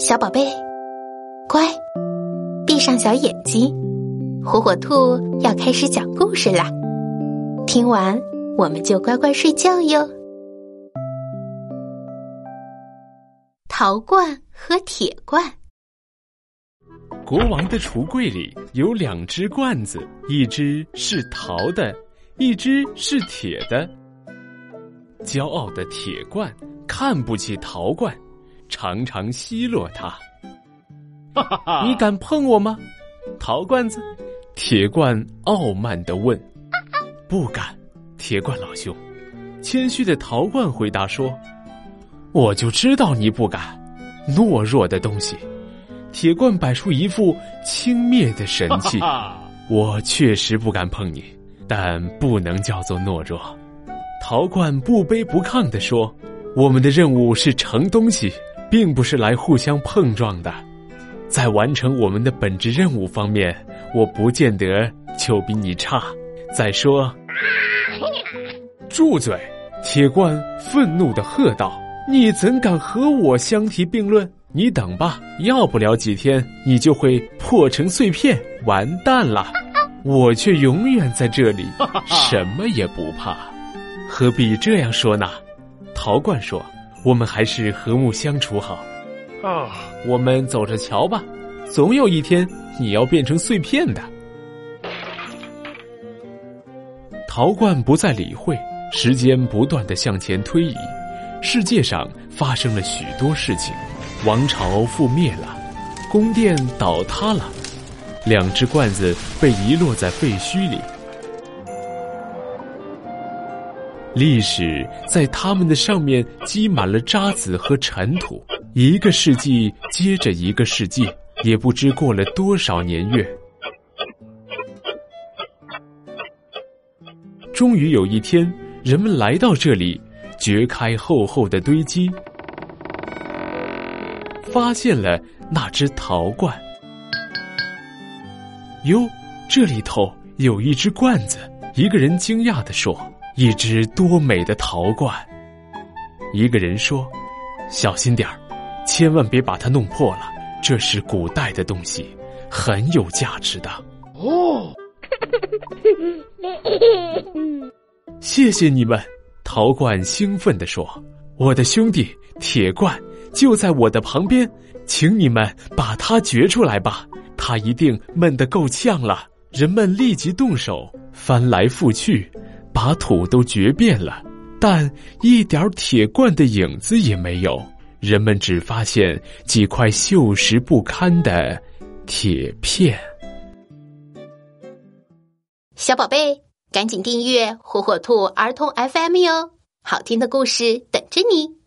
小宝贝，乖，闭上小眼睛，火火兔要开始讲故事啦。听完我们就乖乖睡觉哟。陶罐和铁罐。国王的橱柜里有两只罐子，一只是陶的，一只是铁的。骄傲的铁罐看不起陶罐，常常奚落他。你敢碰我吗？陶罐子，铁罐傲慢的问。不敢，铁罐老兄。谦虚的陶罐回答说。我就知道你不敢，懦弱的东西。铁罐摆出一副轻蔑的神气。我确实不敢碰你，但不能叫做懦弱。陶罐不卑不亢地说：“我们的任务是盛东西，并不是来互相碰撞的。在完成我们的本职任务方面，我不见得就比你差。再说，住嘴！”铁罐愤怒的喝道。你怎敢和我相提并论？你等吧，要不了几天，你就会破成碎片，完蛋了。我却永远在这里，什么也不怕。何必这样说呢？陶罐说：“我们还是和睦相处好。”啊，我们走着瞧吧，总有一天你要变成碎片的。陶罐不再理会，时间不断的向前推移。世界上发生了许多事情，王朝覆灭了，宫殿倒塌了，两只罐子被遗落在废墟里，历史在他们的上面积满了渣子和尘土。一个世纪接着一个世纪，也不知过了多少年月。终于有一天，人们来到这里。掘开厚厚的堆积，发现了那只陶罐。哟，这里头有一只罐子。一个人惊讶地说：“一只多美的陶罐！”一个人说：“小心点儿，千万别把它弄破了。这是古代的东西，很有价值的。”哦，谢谢你们。陶罐兴奋地说：“我的兄弟铁罐就在我的旁边，请你们把它掘出来吧。它一定闷得够呛了。”人们立即动手，翻来覆去，把土都掘遍了，但一点铁罐的影子也没有。人们只发现几块锈蚀不堪的铁片。小宝贝。赶紧订阅火火兔儿童 FM 哟，好听的故事等着你。